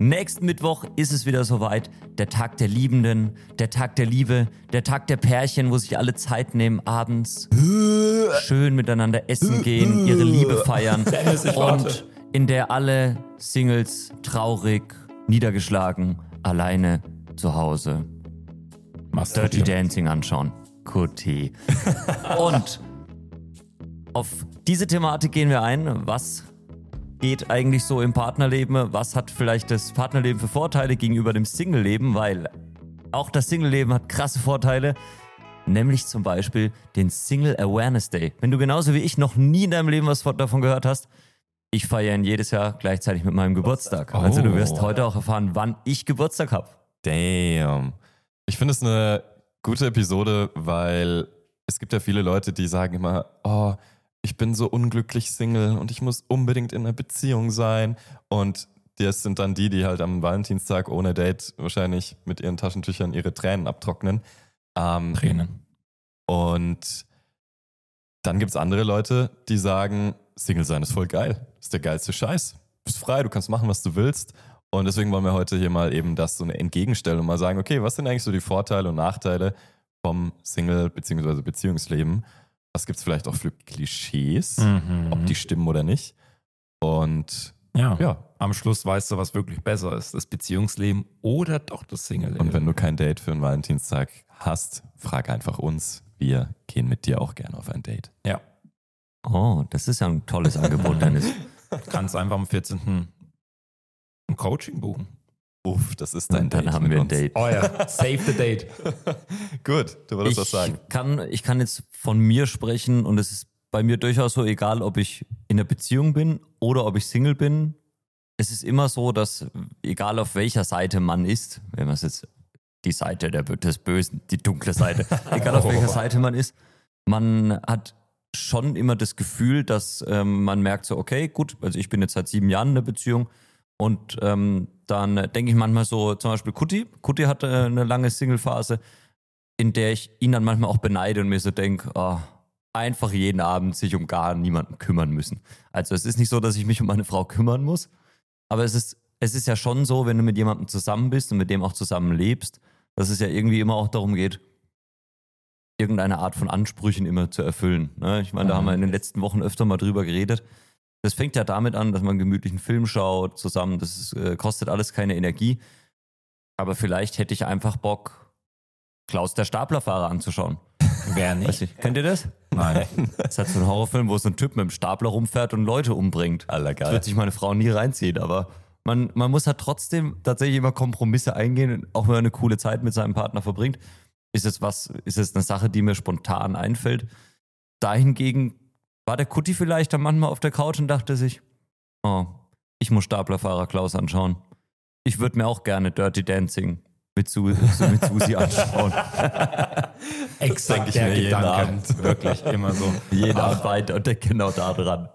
Nächsten Mittwoch ist es wieder soweit. Der Tag der Liebenden, der Tag der Liebe, der Tag der Pärchen, wo sich alle Zeit nehmen, abends schön miteinander essen gehen, ihre Liebe feiern. Und in der alle Singles traurig, niedergeschlagen, alleine zu Hause Dirty Dancing anschauen. Kuti. Und auf diese Thematik gehen wir ein. Was geht eigentlich so im Partnerleben? Was hat vielleicht das Partnerleben für Vorteile gegenüber dem Singleleben? Weil auch das Singleleben hat krasse Vorteile. Nämlich zum Beispiel den Single Awareness Day. Wenn du genauso wie ich noch nie in deinem Leben was davon gehört hast, ich feiere ihn jedes Jahr gleichzeitig mit meinem Geburtstag. Also du wirst Oh. heute auch erfahren, wann ich Geburtstag habe. Damn. Ich finde es eine gute Episode, weil es gibt ja viele Leute, die sagen immer, oh, ich bin so unglücklich Single und ich muss unbedingt in einer Beziehung sein. Und das sind dann die, die halt am Valentinstag ohne Date wahrscheinlich mit ihren Taschentüchern ihre Tränen abtrocknen. Ähm, Tränen. und dann gibt es andere Leute, die sagen, Single sein ist voll geil. Ist der geilste Scheiß. Bist frei, du kannst machen, was du willst. Und deswegen wollen wir heute hier mal eben das so eine entgegenstellen und mal sagen, okay, was sind eigentlich so die Vorteile und Nachteile vom Single- bzw. Beziehungsleben? Was gibt es vielleicht auch für Klischees, Mhm. ob die stimmen oder nicht? Und ja. ja, Am Schluss weißt du, was wirklich besser ist. Das Beziehungsleben oder doch das Single-Leben. und wenn du kein Date für einen Valentinstag hast, frag einfach uns. Wir gehen mit dir auch gerne auf ein Date. ja. Oh, das ist ja ein tolles Angebot, Dennis. Kannst einfach am 14. ein Coaching buchen. Uff, das ist dein Und dann Date haben mit wir ein uns. Date. Oh ja, save the date. Gut, du wolltest was Ich sagen. kann, ich kann jetzt von mir sprechen und es ist bei mir durchaus so, egal ob ich in einer Beziehung bin oder ob ich Single bin. Es ist immer so, dass egal auf welcher Seite man ist, wenn man es jetzt die Seite der, des Bösen, die dunkle Seite, egal auf welcher Seite man ist, man hat schon immer das Gefühl, dass ähm, man merkt so, okay, gut, also ich bin jetzt seit sieben Jahren in einer Beziehung und ähm, dann denke ich manchmal so, zum Beispiel Kutti. Kutti hatte eine lange Single-Phase, in der ich ihn dann manchmal auch beneide und mir so denke, oh, einfach jeden Abend sich um gar niemanden kümmern müssen. Also es ist nicht so, dass ich mich um meine Frau kümmern muss, aber es ist, es ist ja schon so, wenn du mit jemandem zusammen bist und mit dem auch zusammen lebst, dass es ja irgendwie immer auch darum geht, irgendeine Art von Ansprüchen immer zu erfüllen. Ne? Ich meine, da haben wir in den letzten Wochen öfter mal drüber geredet. Das fängt ja damit an, dass man einen gemütlichen Film schaut zusammen. Das ist, äh, kostet alles keine Energie. Aber vielleicht hätte ich einfach Bock, Klaus der Staplerfahrer anzuschauen. Wer Weiß nicht? nicht. Kennt ihr das? Nein. Das ist halt so ein Horrorfilm, wo so ein Typ mit dem Stapler rumfährt und Leute umbringt. Aller Das geil. wird sich meine Frau nie reinziehen, aber man, man muss halt trotzdem tatsächlich immer Kompromisse eingehen, auch wenn man eine coole Zeit mit seinem Partner verbringt. Ist es was, ist es eine Sache, die mir spontan einfällt? Dahingegen war der Kutti vielleicht dann manchmal auf der Couch und dachte sich, oh, ich muss Staplerfahrer Klaus anschauen. Ich würde mir auch gerne Dirty Dancing mit, Su mit Susi anschauen. Exakt ich der mir jeden. Abend. Wirklich, immer so. Jeden Abend weiter und denkt genau da dran.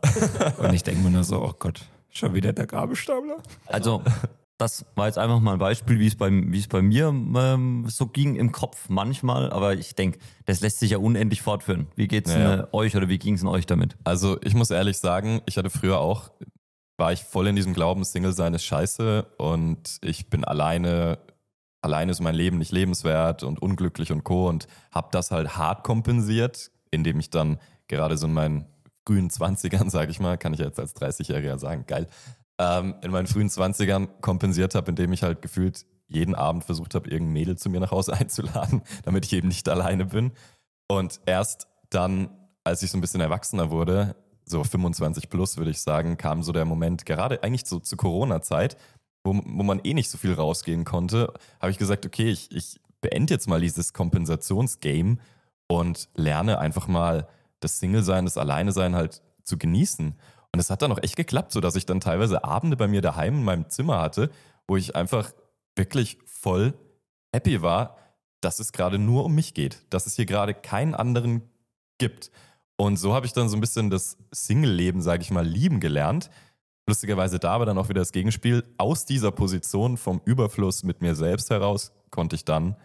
Und ich denke mir nur so, oh Gott, schon wieder der Gabelstapler? Also, das war jetzt einfach mal ein Beispiel, wie es bei, wie es bei mir ähm, so ging im Kopf manchmal. Aber ich denke, das lässt sich ja unendlich fortführen. Wie geht's Ja, denn, ja. äh, euch oder wie ging es euch damit? Also ich muss ehrlich sagen, ich hatte früher auch, war ich voll in diesem Glauben, Single sein ist scheiße und ich bin alleine, alleine ist mein Leben nicht lebenswert und unglücklich und co. und habe das halt hart kompensiert, indem ich dann gerade so in meinen frühen 20ern, sage ich mal, kann ich jetzt als 30-Jähriger sagen, geil, ähm, in meinen frühen 20ern kompensiert habe, indem ich halt gefühlt jeden Abend versucht habe, irgendein Mädel zu mir nach Hause einzuladen, damit ich eben nicht alleine bin. Und erst dann, als ich so ein bisschen erwachsener wurde, so 25 plus würde ich sagen, kam so der Moment, gerade eigentlich so zur Corona-Zeit, wo, wo man eh nicht so viel rausgehen konnte, habe ich gesagt, okay, ich, ich beende jetzt mal dieses Kompensationsgame und lerne einfach mal das Single-Sein, das Alleine-Sein halt zu genießen. Und es hat dann auch echt geklappt, so dass ich dann teilweise Abende bei mir daheim in meinem Zimmer hatte, wo ich einfach wirklich voll happy war, dass es gerade nur um mich geht, dass es hier gerade keinen anderen gibt. Und so habe ich dann so ein bisschen das Single-Leben, sage ich mal, lieben gelernt. Lustigerweise da war dann auch wieder das Gegenspiel. Aus dieser Position vom Überfluss mit mir selbst heraus konnte ich dann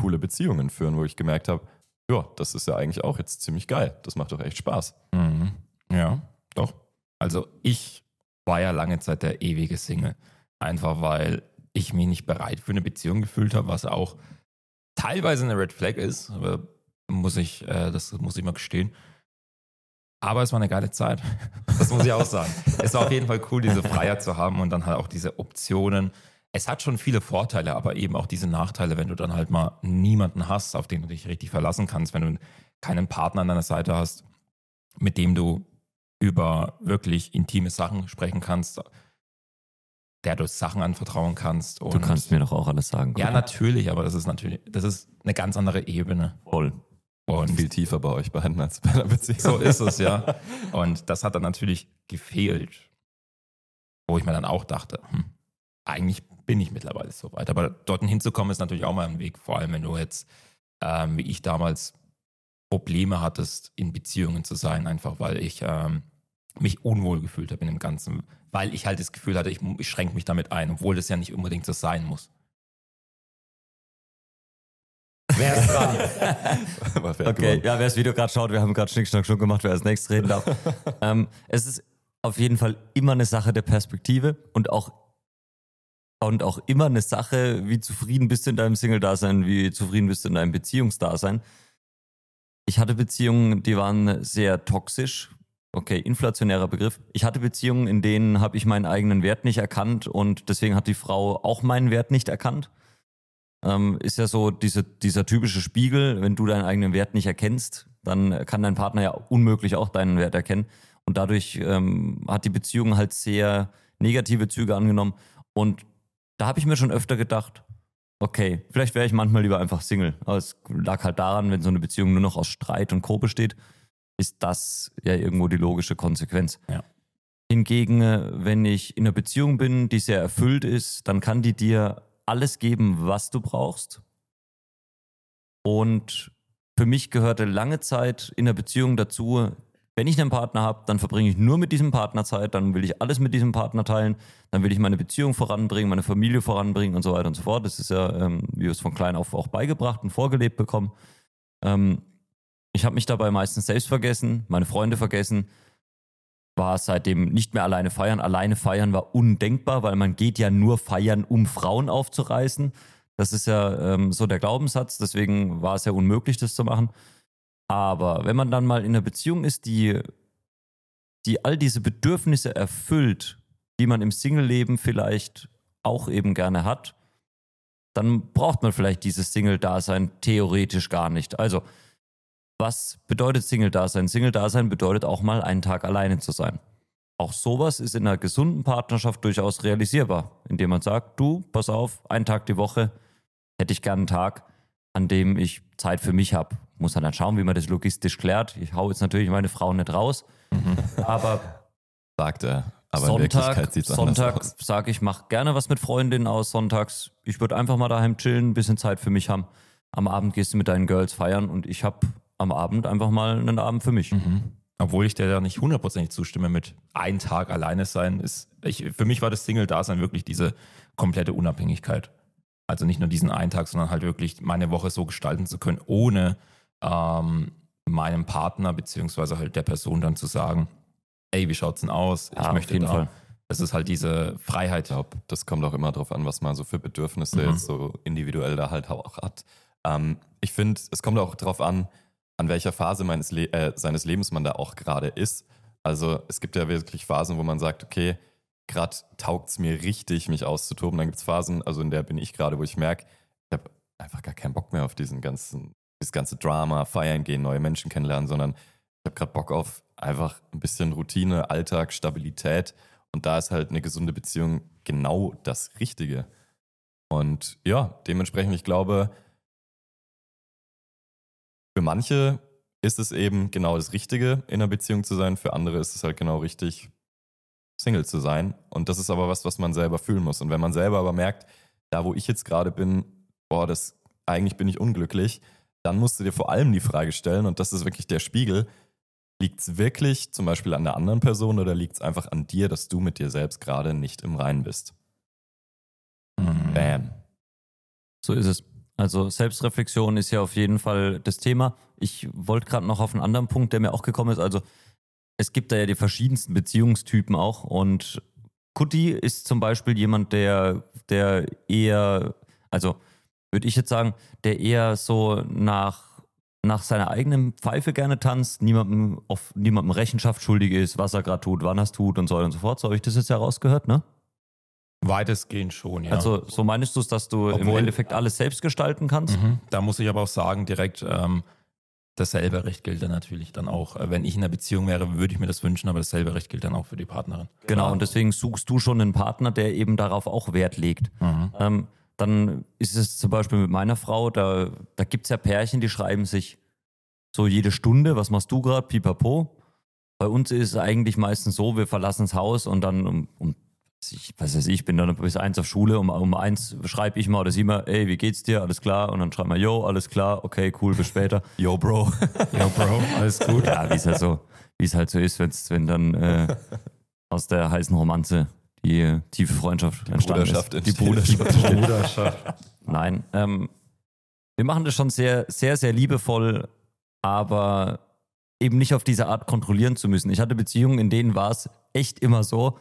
coole Beziehungen führen, wo ich gemerkt habe, ja, das ist ja eigentlich auch jetzt ziemlich geil. Das macht doch echt Spaß. Mhm. Ja, doch. Also ich war ja lange Zeit der ewige Single. Einfach weil ich mich nicht bereit für eine Beziehung gefühlt habe, was auch teilweise eine Red Flag ist, muss ich, äh, das muss ich mal gestehen. Aber es war eine geile Zeit. Das muss ich auch sagen. es war auf jeden Fall cool, diese Freiheit zu haben und dann halt auch diese Optionen. Es hat schon viele Vorteile, aber eben auch diese Nachteile, wenn du dann halt mal niemanden hast, auf den du dich richtig verlassen kannst, wenn du keinen Partner an deiner Seite hast, mit dem du über wirklich intime Sachen sprechen kannst, der du Sachen anvertrauen kannst. du kannst mir doch auch alles sagen. Ja, natürlich, aber das ist natürlich, das ist eine ganz andere Ebene. Voll. Und viel tiefer bei euch beiden als bei einer Beziehung. So ist es, ja. Und das hat dann natürlich gefehlt. Wo ich mir dann auch dachte, hm, eigentlich bin ich mittlerweile so weit. Aber dorthin hinzukommen ist natürlich auch mal ein Weg, vor allem wenn du jetzt, ähm, wie ich damals, Probleme hattest, in Beziehungen zu sein, einfach weil ich ähm, mich unwohl gefühlt habe in dem Ganzen, weil ich halt das Gefühl hatte, ich, ich schränke mich damit ein, obwohl das ja nicht unbedingt so sein muss. Wer ist dran? okay, ja, wer das Video gerade schaut, wir haben gerade Schnick, Schnack, Schnuck gemacht, wer als nächstes reden darf. ähm, es ist auf jeden Fall immer eine Sache der Perspektive und auch, und auch immer eine Sache, wie zufrieden bist du in deinem Single-Dasein, wie zufrieden bist du in deinem Beziehungsdasein. Ich hatte Beziehungen, die waren sehr toxisch. Okay, inflationärer Begriff. Ich hatte Beziehungen, in denen habe ich meinen eigenen Wert nicht erkannt und deswegen hat die Frau auch meinen Wert nicht erkannt ähm, ist ja so diese, dieser typische Spiegel, wenn du deinen eigenen Wert nicht erkennst, dann kann dein Partner ja unmöglich auch deinen Wert erkennen. Und dadurch ähm, hat die Beziehung halt sehr negative Züge angenommen. Und da habe ich mir schon öfter gedacht, okay, vielleicht wäre ich manchmal lieber einfach Single. Aber es lag halt daran, wenn so eine Beziehung nur noch aus Streit und Co. besteht, ist das ja irgendwo die logische Konsequenz. Ja. Hingegen, äh, wenn ich in einer Beziehung bin, die sehr erfüllt ist, dann kann die dir alles geben, was du brauchst. Und für mich gehörte lange Zeit in der Beziehung dazu, wenn ich einen Partner habe, dann verbringe ich nur mit diesem Partner Zeit, dann will ich alles mit diesem Partner teilen, dann will ich meine Beziehung voranbringen, meine Familie voranbringen und so weiter und so fort. Das ist ja, ähm, wie wir es von klein auf auch beigebracht und vorgelebt bekommen. Ähm, ich habe mich dabei meistens selbst vergessen, meine Freunde vergessen war seitdem nicht mehr alleine feiern. Alleine feiern war undenkbar, weil man geht ja nur feiern, um Frauen aufzureißen. Das ist ja ähm, so der Glaubenssatz, deswegen war es ja unmöglich, das zu machen. Aber wenn man dann mal in einer Beziehung ist, die, die all diese Bedürfnisse erfüllt, die man im Single-Leben vielleicht auch eben gerne hat, dann braucht man vielleicht dieses Single-Dasein theoretisch gar nicht. Also was bedeutet Single-Dasein? Single-Dasein bedeutet auch mal einen Tag alleine zu sein. Auch sowas ist in einer gesunden Partnerschaft durchaus realisierbar, indem man sagt, du, pass auf, einen Tag die Woche hätte ich gern einen Tag, an dem ich Zeit für mich habe. Muss dann schauen, wie man das logistisch klärt. Ich hau jetzt natürlich meine Frau nicht raus, mhm. aber sagt er. Aber Sonntag, Sonntag sage ich, mach gerne was mit Freundinnen aus. Sonntags, ich würde einfach mal daheim chillen, ein bisschen Zeit für mich haben. Am Abend gehst du mit deinen Girls feiern und ich habe am Abend einfach mal einen Abend für mich. Mhm. Obwohl ich dir da nicht hundertprozentig zustimme mit einem Tag alleine sein, ist, ich, für mich war das Single-Dasein wirklich diese komplette Unabhängigkeit. Also nicht nur diesen einen Tag, sondern halt wirklich meine Woche so gestalten zu können, ohne ähm, meinem Partner beziehungsweise halt der Person dann zu sagen, ey, wie schaut's denn aus? Ich ja, möchte auf jeden da. Fall. Das ist halt diese Freiheit. Ich glaube, das kommt auch immer darauf an, was man so für Bedürfnisse mhm. jetzt so individuell da halt auch hat. Ähm, ich finde, es kommt auch darauf an, an welcher Phase meines Le äh, seines Lebens man da auch gerade ist. Also es gibt ja wirklich Phasen, wo man sagt, okay, gerade taugt es mir richtig, mich auszutoben. Dann gibt es Phasen, also in der bin ich gerade, wo ich merke, ich habe einfach gar keinen Bock mehr auf diesen ganzen, das ganze Drama, feiern gehen, neue Menschen kennenlernen, sondern ich habe gerade Bock auf einfach ein bisschen Routine, Alltag, Stabilität. Und da ist halt eine gesunde Beziehung genau das Richtige. Und ja, dementsprechend, ich glaube, für manche ist es eben genau das Richtige, in einer Beziehung zu sein. Für andere ist es halt genau richtig, Single zu sein. Und das ist aber was, was man selber fühlen muss. Und wenn man selber aber merkt, da wo ich jetzt gerade bin, boah, das eigentlich bin ich unglücklich, dann musst du dir vor allem die Frage stellen, und das ist wirklich der Spiegel, liegt es wirklich zum Beispiel an der anderen Person oder liegt es einfach an dir, dass du mit dir selbst gerade nicht im Reinen bist? Mhm. Bam. So ist es. Also Selbstreflexion ist ja auf jeden Fall das Thema. Ich wollte gerade noch auf einen anderen Punkt, der mir auch gekommen ist. Also es gibt da ja die verschiedensten Beziehungstypen auch und Kutti ist zum Beispiel jemand, der, der eher, also würde ich jetzt sagen, der eher so nach, nach seiner eigenen Pfeife gerne tanzt, niemandem, auf niemandem Rechenschaft schuldig ist, was er gerade tut, wann er es tut und so weiter und so fort. So habe ich das jetzt ja rausgehört, ne? Weitestgehend schon, ja. Also so meinst du es, dass du im Obwohl- Endeffekt alles selbst gestalten kannst? Mhm. Da muss ich aber auch sagen, direkt, ähm, dasselbe Recht gilt dann natürlich dann auch. Äh, Wenn ich in einer Beziehung wäre, würde ich mir das wünschen, aber dasselbe Recht gilt dann auch für die Partnerin. Genau, und deswegen suchst du schon einen Partner, der eben darauf auch Wert legt. Mhm. Ähm, dann ist es zum Beispiel mit meiner Frau, da, da gibt es ja Pärchen, die schreiben sich so jede Stunde, was machst du gerade, pipapo. Bei uns ist es eigentlich meistens so, wir verlassen das Haus und dann um, um ich, was weiß ich, bin dann bis eins auf Schule, um, um eins schreibe ich mal oder sie mal, ey, wie geht's dir, alles klar? Und dann schreiben wir, yo, alles klar, okay, cool, bis später. Yo, Bro. Ja, Bro, alles gut. Ja, wie es halt so, wie es halt so ist, wenn's, wenn dann äh, aus der heißen Romanze die äh, tiefe Freundschaft entstanden Bruderschaft ist. Die. Bruderschaft. Bruderschaft. Nein, ähm, wir machen das schon sehr, sehr, sehr liebevoll, aber eben nicht auf diese Art kontrollieren zu müssen. Ich hatte Beziehungen, in denen war es echt immer so,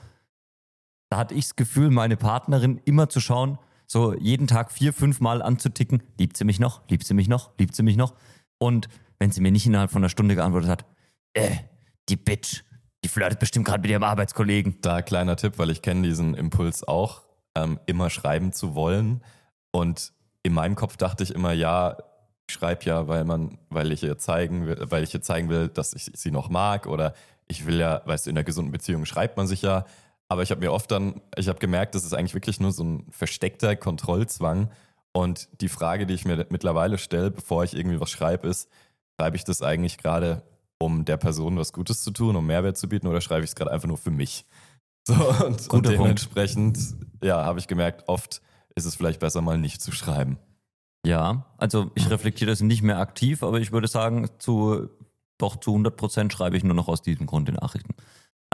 da hatte ich das Gefühl, meine Partnerin immer zu schauen, so jeden Tag vier, fünf Mal anzuticken, liebt sie mich noch, liebt sie mich noch, liebt sie mich noch. Und wenn sie mir nicht innerhalb von einer Stunde geantwortet hat, äh, die Bitch, die flirtet bestimmt gerade mit ihrem Arbeitskollegen. Da kleiner Tipp, weil ich kenne diesen Impuls auch, ähm, immer schreiben zu wollen. Und in meinem Kopf dachte ich immer, ja, ich schreibe ja, weil man, weil ich ihr zeigen will, weil ich ihr zeigen will, dass ich sie noch mag oder ich will ja, weißt du, in einer gesunden Beziehung schreibt man sich ja. Aber ich habe mir oft dann, ich habe gemerkt, das ist eigentlich wirklich nur so ein versteckter Kontrollzwang. Und die Frage, die ich mir mittlerweile stelle, bevor ich irgendwie was schreibe, ist, schreibe ich das eigentlich gerade, um der Person was Gutes zu tun, um Mehrwert zu bieten, oder schreibe ich es gerade einfach nur für mich? So, und, und Guter Punkt. dementsprechend, ja, habe ich gemerkt, oft ist es vielleicht besser, mal nicht zu schreiben. Ja, also ich reflektiere das nicht mehr aktiv, aber ich würde sagen, zu doch zu 100 Prozent schreibe ich nur noch aus diesem Grund die Nachrichten.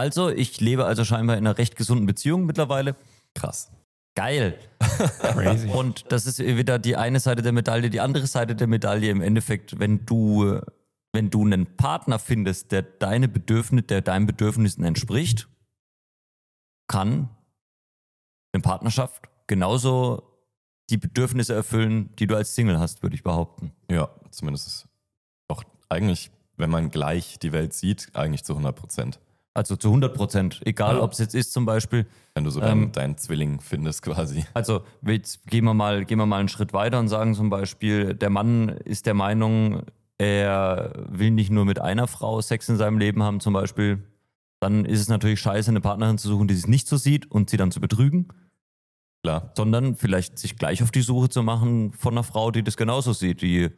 Also, ich lebe also scheinbar in einer recht gesunden Beziehung mittlerweile. Krass. Geil. Crazy. Und das ist wieder die eine Seite der Medaille, die andere Seite der Medaille im Endeffekt, wenn du, wenn du einen Partner findest, der deine Bedürfnisse, der deinen Bedürfnissen entspricht, kann eine Partnerschaft genauso die Bedürfnisse erfüllen, die du als Single hast, würde ich behaupten. Ja, zumindest auch eigentlich, wenn man gleich die Welt sieht, eigentlich zu 100 Prozent. Also zu 100 Prozent. Egal, Ja. ob es jetzt ist zum Beispiel, Wenn du so deinen, Ähm, deinen Zwilling findest quasi. also jetzt gehen wir, mal, gehen wir mal einen Schritt weiter und sagen zum Beispiel, der Mann ist der Meinung, er will nicht nur mit einer Frau Sex in seinem Leben haben zum Beispiel. Dann ist es natürlich scheiße, eine Partnerin zu suchen, die es nicht so sieht und sie dann zu betrügen, Klar. sondern vielleicht sich gleich auf die Suche zu machen von einer Frau, die das genauso sieht, die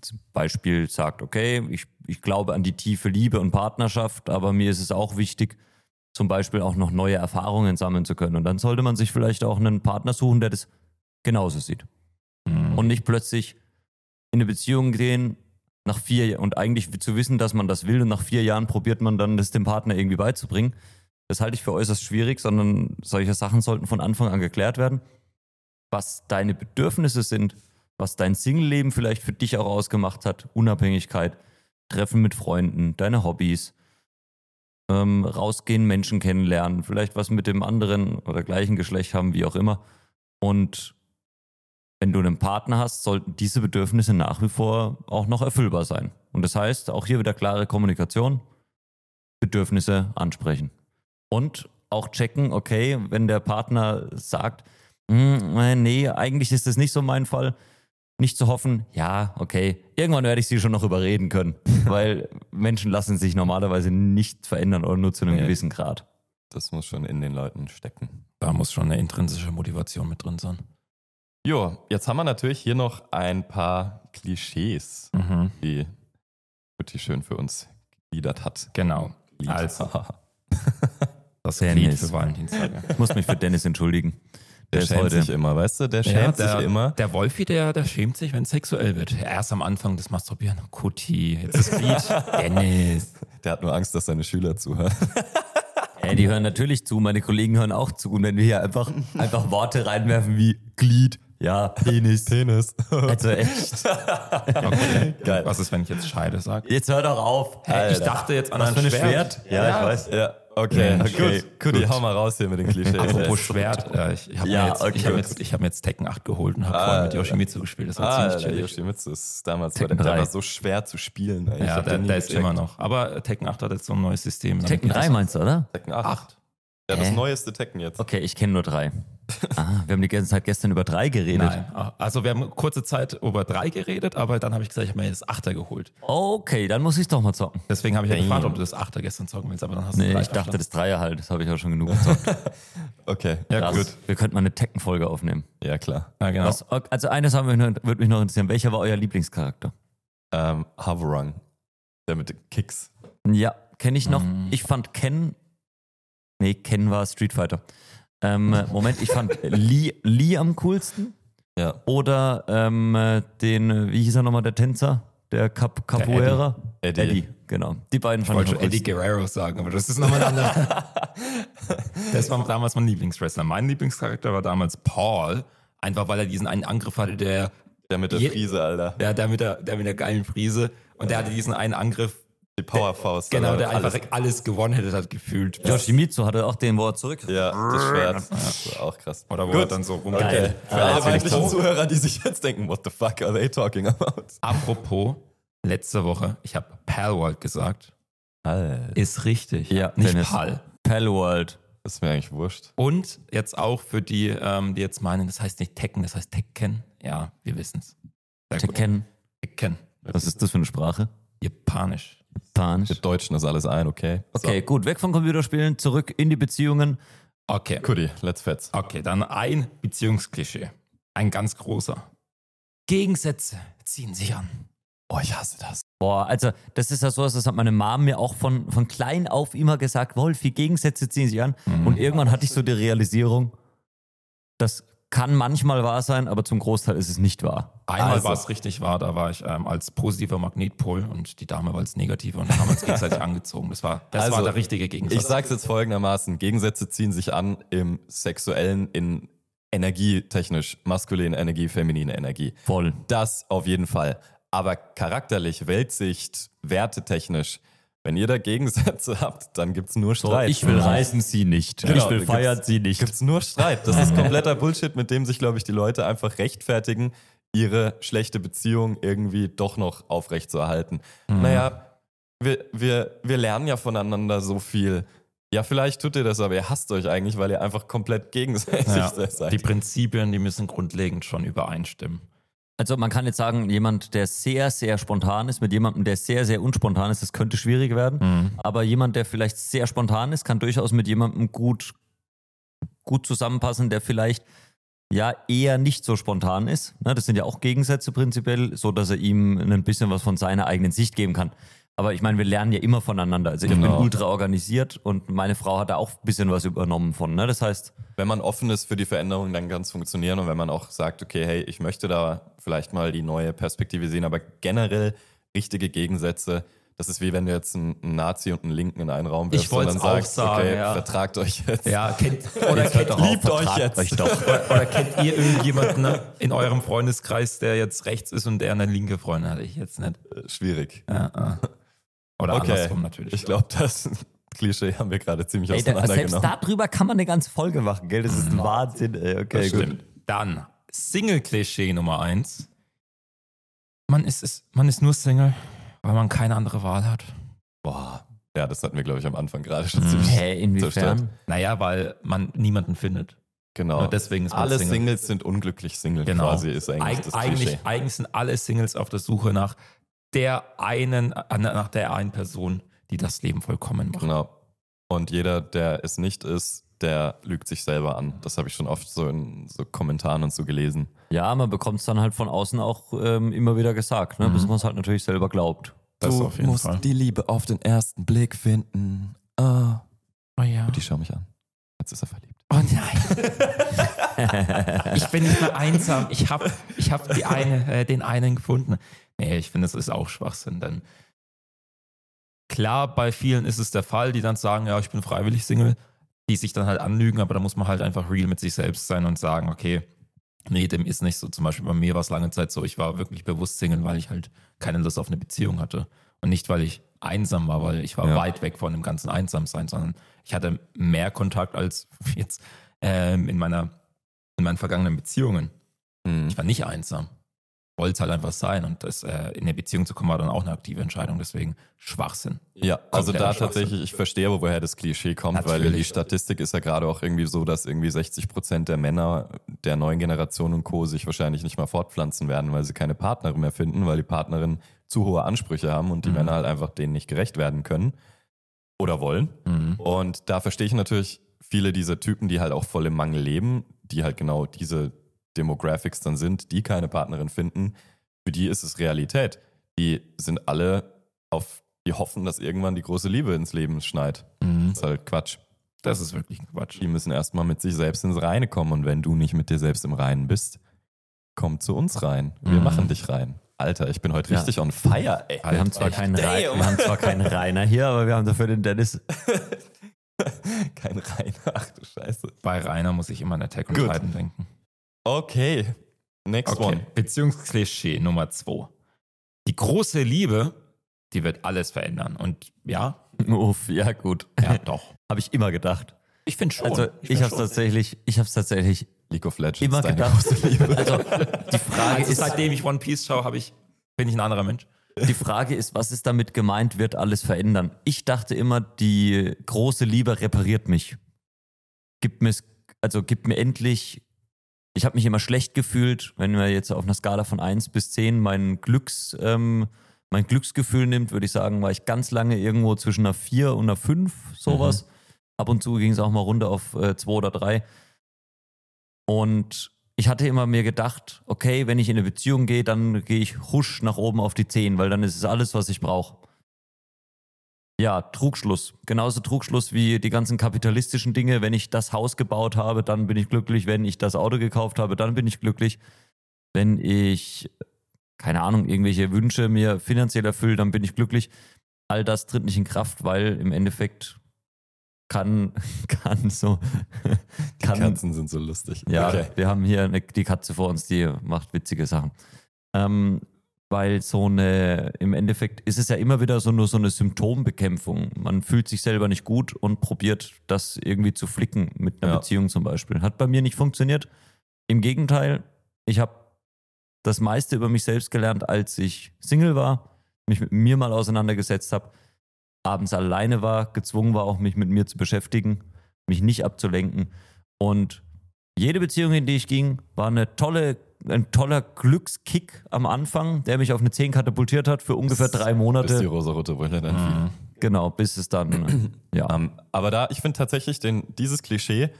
zum Beispiel sagt, okay, ich, ich glaube an die tiefe Liebe und Partnerschaft, aber mir ist es auch wichtig, zum Beispiel auch noch neue Erfahrungen sammeln zu können. Und dann sollte man sich vielleicht auch einen Partner suchen, der das genauso sieht. Mhm. Und nicht plötzlich in eine Beziehung gehen, nach vier und eigentlich zu wissen, dass man das will und nach vier Jahren probiert man dann, das dem Partner irgendwie beizubringen. Das halte ich für äußerst schwierig, sondern solche Sachen sollten von Anfang an geklärt werden. Was deine Bedürfnisse sind, was dein Single-Leben vielleicht für dich auch ausgemacht hat, Unabhängigkeit, Treffen mit Freunden, deine Hobbys, ähm, rausgehen, Menschen kennenlernen, vielleicht was mit dem anderen oder gleichen Geschlecht haben, wie auch immer. Und wenn du einen Partner hast, sollten diese Bedürfnisse nach wie vor auch noch erfüllbar sein. Und das heißt, auch hier wieder klare Kommunikation, Bedürfnisse ansprechen. Und auch checken, okay, wenn der Partner sagt, "Hm, äh, nee, eigentlich ist das nicht so mein Fall, nicht zu hoffen, ja, okay, irgendwann werde ich sie schon noch überreden können. Weil Menschen lassen sich normalerweise nicht verändern oder nur zu einem Nee. gewissen Grad. Das muss schon in den Leuten stecken. Da muss schon eine intrinsische Motivation mit drin sein. Jo, jetzt haben wir natürlich hier noch ein paar Klischees, Mhm. die Putti schön für uns gegliedert hat. Genau. Lied. Also, das Dennis. Lied für Valentinstage. Ich muss mich für Dennis entschuldigen. Der ist schämt heute- sich immer, weißt du? Der schämt der, sich immer. Der Wolfi, der, der schämt sich, wenn es sexuell wird. Erst am Anfang das Masturbieren. Kuti, jetzt das Lied. Dennis. Der hat nur Angst, dass seine Schüler zuhören. Hey, die hören natürlich zu, meine Kollegen hören auch zu. Und wenn wir hier einfach, einfach Worte reinwerfen wie Glied, ja, Penis. Penis. Also echt. Okay. Geil. Was ist, wenn ich jetzt Scheide sage? Jetzt hör doch auf. Ich dachte jetzt an ein Schwert. Schwert? Ja, ich weiß. Ja, Okay, Okay, gut. Kudi, gut. hau mal raus hier mit den Klischees. Apropos Schwert, äh, ich habe Ja, mir, jetzt- okay. ich hab jetzt, ich hab mir jetzt Tekken 8 geholt und habe Ah, vorhin mit Yoshimitsu gespielt. Das war Ah, ziemlich chillig. Yoshimitsu ist damals war Tekken der, der 3. war so schwer zu spielen. ey. Ich Ja, der, den der ist immer noch. Aber Tekken 8 hat jetzt so ein neues System. Tekken geht 3 das- meinst du, oder? Tekken 8. 8. Ja, das Hä? neueste Tekken jetzt. Okay, ich kenne nur drei. Ah, wir haben die ganze Zeit gestern über drei geredet. Nein. Also wir haben kurze Zeit über 3 geredet, aber dann habe ich gesagt, ich habe mir das 8er geholt. Okay, dann muss ich doch mal zocken. Deswegen habe ich ja Damn. gefragt, ob du das 8er gestern zocken willst, aber dann hast du Nee, drei ich dachte, das Dreier halt, das habe ich auch schon genug gezockt. Okay, Ja, Krass. gut. Wir könnten mal eine Tekken-Folge aufnehmen. ja klar. Ja, genau. Was, also eines haben wir, noch- würde mich noch interessieren. Welcher war euer Lieblingscharakter? Ähm, Havarung, der mit den Kicks. Ja, kenne ich noch. Mhm. Ich fand Ken. Nee, Ken war Street Fighter. Ähm, Moment, ich fand Lee, Lee am coolsten. Ja. Oder ähm, äh, den, wie hieß er nochmal, der Tänzer? Der Cap Capoeira? Eddie. Eddie, genau. Die beiden Ich fand ich wollte am schon Eddie. Guerrero sagen, aber das ist nochmal ein anderer. das war damals mein Lieblingswrestler. Mein Lieblingscharakter war damals Paul, einfach weil er diesen einen Angriff hatte, der, Der mit der Friese, Alter. der, der, mit, der, der mit der geilen Friese und der hatte diesen einen Angriff, Die Powerfaust. genau, der einfach Alles- alles, gewonnen hätte, hat gefühlt. Yoshimitsu hatte auch den, wo er zurück. Ja, das Schwert. War auch krass. Oder wo Gut. er dann so rum. Okay. Für alle Ja, weiblichen so. Zuhörer, die sich jetzt denken, what the fuck are they talking about? Apropos, letzte Woche, ich habe Palworld gesagt. Alter. Ist richtig. Ja, nicht. Pal. Palworld. Das ist mir eigentlich wurscht. Und jetzt auch für die, ähm, die jetzt meinen, das heißt nicht Tekken, das heißt Tekken. Ja, wir wissen es. Tekken. Tekken. Was ist das für eine Sprache? Japanisch. Spanisch. Wir deutschen das alles ein, okay? Okay, gut. Weg von Computerspielen, zurück in die Beziehungen. Okay. Kudi, let's fetz. Okay, dann ein Beziehungsklischee. Ein ganz großer. Gegensätze ziehen sich an. Oh, ich hasse das. Boah, also das ist ja so, das hat meine Mom mir auch von, von klein auf immer gesagt, Wolfi, Gegensätze ziehen sich an. Mhm. Und irgendwann hatte ich so die Realisierung, das kann manchmal wahr sein, aber zum Großteil ist es nicht wahr. Einmal Also. war es richtig wahr, da war ich ähm, als positiver Magnetpol und die Dame war als negativer und haben uns gegenseitig angezogen. Das war, das Also, war der richtige Ich Gegensatz. sag's jetzt folgendermaßen: Gegensätze ziehen sich an im sexuellen, in energietechnisch, maskuline Energie, feminine Energie. Voll. Das auf jeden Fall. Aber charakterlich, Weltsicht, wertetechnisch, wenn ihr da Gegensätze habt, dann gibt's nur So, Streit. ich will reisen, sie nicht. Genau, ich will feiern, sie nicht. Gibt's nur Streit. Das ist kompletter Bullshit, mit dem sich, glaube ich, die Leute einfach rechtfertigen, ihre schlechte Beziehung irgendwie doch noch aufrechtzuerhalten. Naja, wir, wir, wir lernen ja voneinander so viel. Ja, vielleicht tut ihr das, aber ihr hasst euch eigentlich, weil ihr einfach komplett gegenseitig ja, seid. die Prinzipien, die müssen grundlegend schon übereinstimmen. Also man kann jetzt sagen, jemand, der sehr, sehr spontan ist, mit jemandem, der sehr, sehr unspontan ist, das könnte schwierig werden. Mhm. Aber jemand, der vielleicht sehr spontan ist, kann durchaus mit jemandem gut, gut zusammenpassen, der vielleicht ja eher nicht so spontan ist. Ne, Das sind ja auch Gegensätze prinzipiell, so dass er ihm ein bisschen was von seiner eigenen Sicht geben kann. Aber ich meine, wir lernen ja immer voneinander. Also ich bin Genau. ultra organisiert und meine Frau hat da auch ein bisschen was übernommen von. Ne? Das heißt, Wenn man offen ist für die Veränderung, dann kann es funktionieren. Und wenn man auch sagt, okay, hey, ich möchte da vielleicht mal die neue Perspektive sehen, aber generell richtige Gegensätze. Das ist wie wenn du jetzt einen Nazi und einen Linken in einen Raum Ich wollt's und dann sagst, sagen, okay, ja. vertragt euch jetzt. Ja, kennt, oder, kennt, doch auf, liebt euch jetzt. Euch doch. oder, oder kennt ihr irgendjemanden ne, in eurem Freundeskreis, der jetzt rechts ist und der eine linke Freundin hat? Ich jetzt nicht. Äh, Schwierig. Ja, ja. Oder Okay, andersrum natürlich. ich glaube, das Klischee haben wir gerade ziemlich Ey, da, selbst auseinandergenommen. darüber kann man eine ganze Folge machen, gell? Das ist ein Wahnsinn. Ey. Okay, Das gut. stimmt. Dann Single-Klischee Nummer eins. Man ist, es- man ist nur Single, weil man keine andere Wahl hat. Boah. Ja, das hatten wir, glaube ich, am Anfang gerade schon Mhm. ziemlich Hä, inwiefern? Naja, weil man niemanden findet. Genau. Nur deswegen ist man Alle Single. Singles sind unglücklich Single Genau. quasi, ist eigentlich Eig das eigentlich, eigentlich sind alle Singles auf der Suche nach der einen, äh, nach der einen Person, die das Leben vollkommen macht. Genau. Und jeder, der es nicht ist, der lügt sich selber an. Das habe ich schon oft so in so Kommentaren und so gelesen. Ja, man bekommt es dann halt von außen auch ähm, immer wieder gesagt, ne? bis man es halt natürlich selber glaubt. Das auf jeden Fall. die Liebe auf den ersten Blick finden. Ah. Oh ja. Die schau mich an. Jetzt ist er verliebt. Oh nein. ich bin nicht mehr einsam. Ich habe ich hab die eine, äh, den einen gefunden. Nee, ich finde, das ist auch Schwachsinn, denn klar, bei vielen ist es der Fall, die dann sagen, ja, ich bin freiwillig Single, die sich dann halt anlügen, aber da muss man halt einfach real mit sich selbst sein und sagen, okay, nee, dem ist nicht so. Zum Beispiel bei mir war es lange Zeit so, ich war wirklich bewusst Single, weil ich halt keine Lust auf eine Beziehung hatte. Und nicht, weil ich einsam war, weil ich war Ja. weit weg von dem ganzen Einsamsein, sondern ich hatte mehr Kontakt als jetzt ähm, in meiner in meinen vergangenen Beziehungen. Mhm. Ich war nicht einsam. Wollte es halt einfach sein und das äh, in eine Beziehung zu kommen war dann auch eine aktive Entscheidung. Deswegen Schwachsinn. Ja, also da tatsächlich, ich verstehe aber, woher das Klischee kommt, weil die Natürlich. Statistik ist ja gerade auch irgendwie so, dass irgendwie 60 Prozent der Männer der neuen Generation und Co. sich wahrscheinlich nicht mal fortpflanzen werden, weil sie keine Partnerin mehr finden, weil die Partnerin zu hohe Ansprüche haben und die Mhm. Männer halt einfach denen nicht gerecht werden können oder wollen. Mhm. Und da verstehe ich natürlich viele dieser Typen, die halt auch voll im Mangel leben, die halt genau diese Demographics dann sind, die keine Partnerin finden. Für die ist es Realität. Die sind alle auf, die hoffen, dass irgendwann die große Liebe ins Leben schneit. Mhm. Das ist halt Quatsch. Das ist wirklich Quatsch. Die müssen erstmal mit sich selbst ins Reine kommen. Und wenn du nicht mit dir selbst im Reinen bist, komm zu uns rein. Wir Mhm. machen dich rein. Alter, ich bin heute Ja. richtig on fire, ey. Wir haben, zwar keinen Rei- Damn. wir haben zwar keinen Rainer hier, aber wir haben dafür den Dennis. Kein Reiner. Ach du Scheiße. Bei Rainer muss ich immer an Attack on Gut. Titan denken. Okay. Next Okay, one. Beziehungsklischee Nummer zwei. Die große Liebe, die wird alles verändern. Und ja, Uff, ja gut. ja, doch. Habe ich immer gedacht. Ich finde schon. Also ich find habe es tatsächlich, ich habe es tatsächlich League of Legends. immer gedacht. große Liebe. Also die Frage Also ist, seitdem ich One Piece schaue, habe ich, bin ich ein anderer Mensch. die Frage ist, was ist damit gemeint, wird alles verändern? Ich dachte immer, die große Liebe repariert mich. Gibt mir, also gibt mir endlich, ich habe mich immer schlecht gefühlt, wenn man jetzt auf einer Skala von 1 bis 10 mein Glücks, ähm, mein Glücksgefühl nimmt, würde ich sagen, war ich ganz lange irgendwo zwischen einer 4 und einer 5, sowas. Ab und zu ging es auch mal runter auf 2 oder 3. Und ich hatte immer mir gedacht, okay, wenn ich in eine Beziehung gehe, dann gehe ich husch nach oben auf die 10, weil dann ist es alles, was ich brauche. Ja, Trugschluss. Genauso Trugschluss wie die ganzen kapitalistischen Dinge. Wenn ich das Haus gebaut habe, dann bin ich glücklich. Wenn ich das Auto gekauft habe, dann bin ich glücklich. Wenn ich, keine Ahnung, irgendwelche Wünsche mir finanziell erfülle, dann bin ich glücklich. All das tritt nicht in Kraft, weil im Endeffekt kann, kann so, Die kann, Katzen sind so lustig. ja, Okay. wir haben hier eine, die Katze vor uns, die macht witzige Sachen. Ähm, weil so eine, im Endeffekt ist es ja immer wieder so nur so eine Symptombekämpfung. Man fühlt sich selber nicht gut und probiert das irgendwie zu flicken mit einer Ja. Beziehung zum Beispiel. Hat bei mir nicht funktioniert. Im Gegenteil, ich habe das meiste über mich selbst gelernt, als ich Single war, mich mit mir mal auseinandergesetzt habe, abends alleine war, gezwungen war, auch mich mit mir zu beschäftigen, mich nicht abzulenken. Und jede Beziehung, in die ich ging, war eine tolle, ein toller Glückskick am Anfang, der mich auf eine 10 katapultiert hat für ungefähr drei Bis die Monate. rosarote Brille dann. Mhm. Genau, bis es dann, ja. Ähm, aber da, ich finde tatsächlich den, dieses Klischee,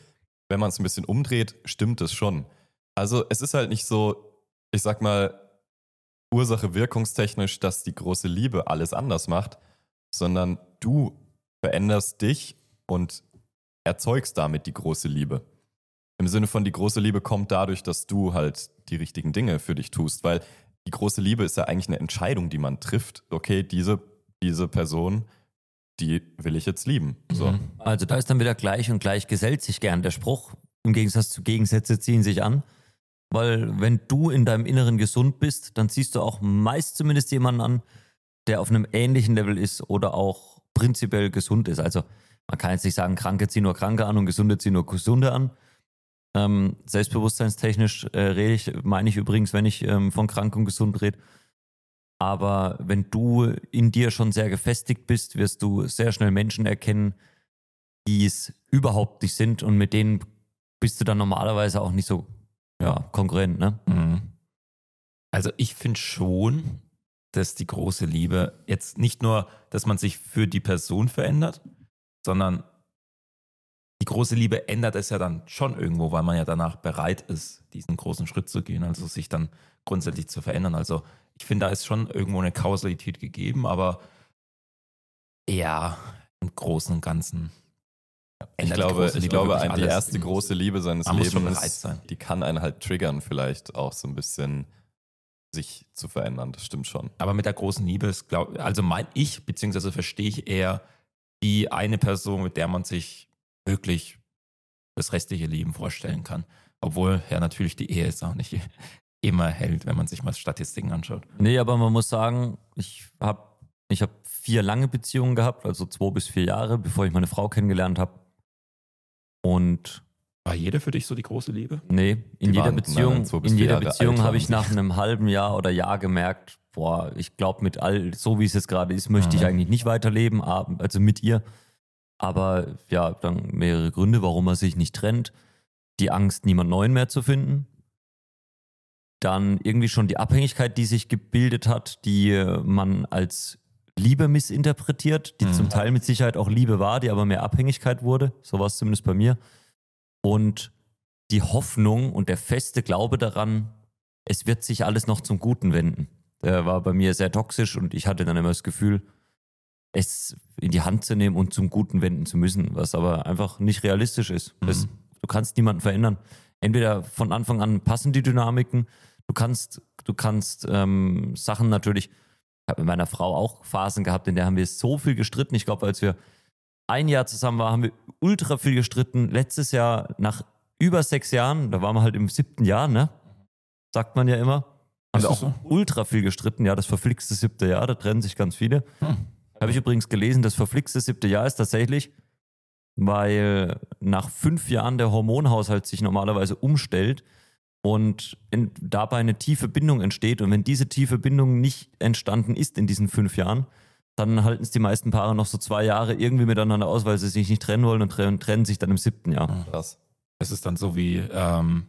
wenn man es ein bisschen umdreht, stimmt es schon. Also es ist halt nicht so, ich sag mal, Ursache-wirkungstechnisch, dass die große Liebe alles anders macht, sondern du veränderst dich und erzeugst damit die große Liebe. Im Sinne von, die große Liebe kommt dadurch, dass du halt die richtigen Dinge für dich tust, weil die große Liebe ist ja eigentlich eine Entscheidung, die man trifft. Okay, diese, diese Person, die will ich jetzt lieben. So. Mhm. Also da ist dann wieder gleich und gleich gesellt sich gern der Spruch. Im Gegensatz zu Gegensätze ziehen sich an. Weil wenn du in deinem Inneren gesund bist, dann ziehst du auch meist zumindest jemanden an, der auf einem ähnlichen Level ist oder auch prinzipiell gesund ist. Also man kann jetzt nicht sagen, Kranke ziehen nur Kranke an und Gesunde ziehen nur Gesunde an. Ähm, selbstbewusstseinstechnisch äh, rede ich, meine ich übrigens, wenn ich ähm, von krank und gesund rede. Aber wenn du in dir schon sehr gefestigt bist, wirst du sehr schnell Menschen erkennen, die es überhaupt nicht sind und mit denen bist du dann normalerweise auch nicht so ja, konkurrent, ne? Mhm. Also ich finde schon, dass die große Liebe jetzt nicht nur, dass man sich für die Person verändert, sondern die große Liebe ändert es ja dann schon irgendwo, weil man ja danach bereit ist, diesen großen Schritt zu gehen, also sich dann grundsätzlich zu verändern. Also ich finde, da ist schon irgendwo eine Kausalität gegeben, aber ja, im Großen und Ganzen. Ich ändert die glaube, ich glaube die erste große Liebe seines Lebens, die kann einen halt triggern, vielleicht auch so ein bisschen sich zu verändern. Das stimmt schon. Aber mit der großen Liebe ist, glaub, also mein ich, beziehungsweise verstehe ich eher die eine Person, mit der man sich wirklich das restliche Leben vorstellen kann. Obwohl ja natürlich die Ehe es auch nicht immer hält, wenn man sich mal Statistiken anschaut. Nee, aber man muss sagen, ich habe Ich habe vier lange Beziehungen gehabt, also zwei bis vier Jahre, bevor ich meine Frau kennengelernt habe. Und War jede für dich so die große Liebe? nee, in Die jeder waren, Beziehung, bis in jeder Jahre Beziehung habe ich nach einem halben Jahr oder Jahr gemerkt, boah, ich glaube mit all, so wie es jetzt gerade ist, möchte ich Mhm. eigentlich nicht weiterleben, ab- also mit ihr. Aber ja, dann mehrere Gründe, warum man sich nicht trennt. Die Angst, niemand Neuen mehr zu finden. Dann irgendwie schon die Abhängigkeit, die sich gebildet hat, die äh, man als Liebe missinterpretiert, die Mhm. zum Teil mit Sicherheit auch Liebe war, die aber mehr Abhängigkeit wurde. So war es zumindest bei mir. Und die Hoffnung und der feste Glaube daran, es wird sich alles noch zum Guten wenden. Der war bei mir sehr toxisch und ich hatte dann immer das Gefühl, es in die Hand zu nehmen und zum Guten wenden zu müssen, was aber einfach nicht realistisch ist. Das, du kannst niemanden verändern. Entweder von Anfang an passen die Dynamiken, du kannst, du kannst ähm, Sachen natürlich, ich habe mit meiner Frau auch Phasen gehabt, in der haben wir so viel gestritten. Ich glaube, als wir ein Jahr zusammen waren, haben wir ultra viel gestritten. Letztes Jahr, nach über sechs Jahren, da waren wir halt im siebten Jahr, ne? Sagt man ja immer. Haben Ist wir auch so? ultra viel gestritten. Ja, das verflixte siebte Jahr, da trennen sich ganz viele. Hm. Habe ich übrigens gelesen, das verflixte siebte Jahr ist tatsächlich, weil nach fünf Jahren der Hormonhaushalt sich normalerweise umstellt und in, dabei eine tiefe Bindung entsteht. Und wenn diese tiefe Bindung nicht entstanden ist in diesen fünf Jahren, dann halten es die meisten Paare noch so zwei Jahre irgendwie miteinander aus, weil sie sich nicht trennen wollen und trennen, trennen sich dann im siebten Jahr. Krass. Es ist dann so wie, ähm,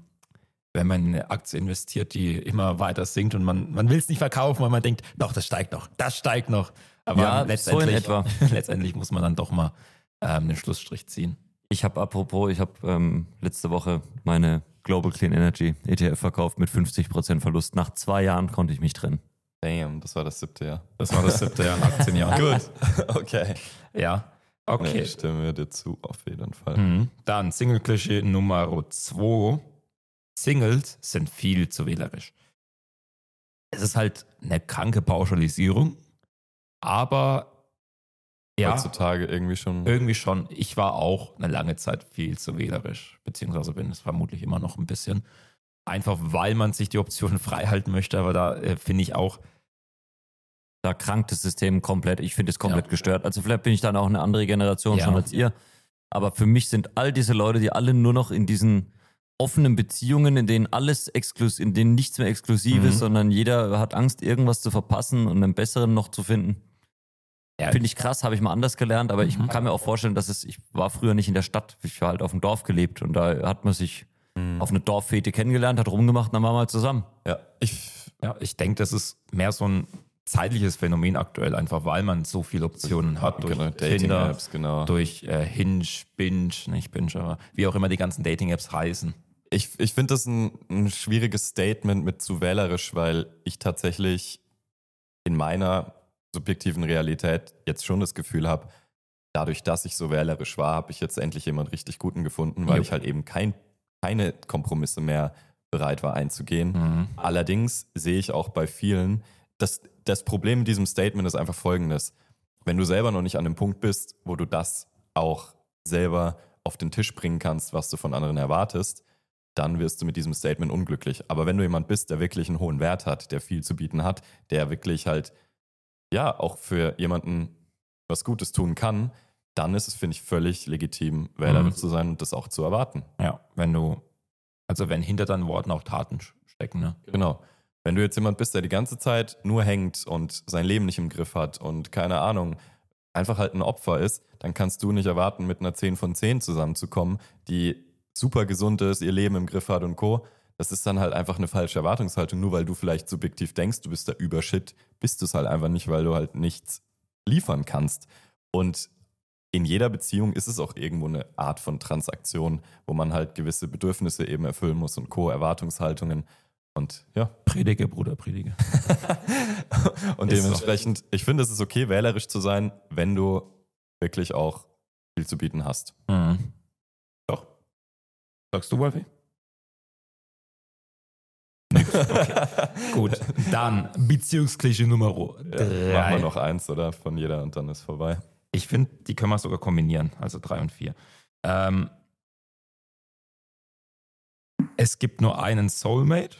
wenn man in eine Aktie investiert, die immer weiter sinkt und man, man will es nicht verkaufen, weil man denkt, doch, das steigt noch, das steigt noch. Aber Ja, so in letztendlich, etwa. letztendlich muss man dann doch mal ähm, den Schlussstrich ziehen. Ich habe apropos, ich habe ähm, letzte Woche meine Global Clean Energy ETF verkauft mit 50% Verlust. Nach zwei Jahren konnte ich mich trennen. Damn, das war das siebte Jahr. Das war das siebte Jahr in Aktienjahr. Gut. okay. Ja, Nee, okay. ich stimme dir zu, auf jeden Fall. Mhm. Dann Single-Klischee Nummer 2. Singles sind viel zu wählerisch. Es ist halt eine kranke Pauschalisierung, aber ja, Heutzutage irgendwie schon. irgendwie schon. Ich war auch eine lange Zeit viel zu wählerisch, beziehungsweise bin es vermutlich immer noch ein bisschen. Einfach weil man sich die Optionen frei halten möchte, aber da äh, finde ich auch, Da krankt das System komplett. Ich finde es komplett Ja. gestört. Also vielleicht bin ich dann auch eine andere Generation Ja. schon als ihr. Aber für mich sind all diese Leute, die alle nur noch in diesen offenen Beziehungen, in denen alles exklusiv, in denen nichts mehr exklusiv Mhm. ist, sondern jeder hat Angst, irgendwas zu verpassen und einen besseren noch zu finden. Ja. Finde ich krass, habe ich mal anders gelernt, aber ich Mhm. kann mir auch vorstellen, dass es, ich war früher nicht in der Stadt, ich war halt auf dem Dorf gelebt und da hat man sich Mhm. auf eine Dorffete kennengelernt, hat rumgemacht und dann waren wir halt zusammen. Ja, ich. ja, ich denke, das ist mehr so ein zeitliches Phänomen aktuell, einfach weil man so viele Optionen hat durch genau, Tinder, Dating-Apps, genau. durch äh, Hinge, Binge, nicht Binge, aber wie auch immer die ganzen Dating-Apps heißen. Ich, ich finde das ein, ein schwieriges Statement mit zu wählerisch, weil ich tatsächlich in meiner subjektiven Realität jetzt schon das Gefühl habe, dadurch, dass ich so wählerisch war, habe ich jetzt endlich jemanden richtig guten gefunden, weil Jo. ich halt eben kein, keine Kompromisse mehr bereit war einzugehen. Mhm. Allerdings sehe ich auch bei vielen, dass das Problem mit diesem Statement ist einfach folgendes. Wenn du selber noch nicht an dem Punkt bist, wo du das auch selber auf den Tisch bringen kannst, was du von anderen erwartest, dann wirst du mit diesem Statement unglücklich. Aber wenn du jemand bist, der wirklich einen hohen Wert hat, der viel zu bieten hat, der wirklich halt, ja, auch für jemanden was Gutes tun kann, dann ist es, finde ich, völlig legitim, wählerisch Mhm. zu sein und das auch zu erwarten. Ja, wenn du, also wenn hinter deinen Worten auch Taten stecken, ne? Genau. Wenn du jetzt jemand bist, der die ganze Zeit nur hängt und sein Leben nicht im Griff hat und keine Ahnung, einfach halt ein Opfer ist, dann kannst du nicht erwarten, mit einer 10 von 10 zusammenzukommen, die super gesund ist, ihr Leben im Griff hat und Co. Das ist dann halt einfach eine falsche Erwartungshaltung. Nur weil du vielleicht subjektiv denkst, du bist der Übershit, bist du es halt einfach nicht, weil du halt nichts liefern kannst. Und in jeder Beziehung ist es auch irgendwo eine Art von Transaktion, wo man halt gewisse Bedürfnisse eben erfüllen muss und Co. Erwartungshaltungen. Und ja, Predige, Bruder, predige. und Ist so. dementsprechend, ich finde, es ist okay, wählerisch zu sein, wenn du wirklich auch viel zu bieten hast. Mhm. Sagst du, Wolfi? Okay. Gut, dann Beziehungsklischee Nummer Ja, drei. machen wir noch eins, oder? Von jeder und dann ist vorbei. Ich finde, die können wir sogar kombinieren, also drei und vier. Ähm, es gibt nur einen Soulmate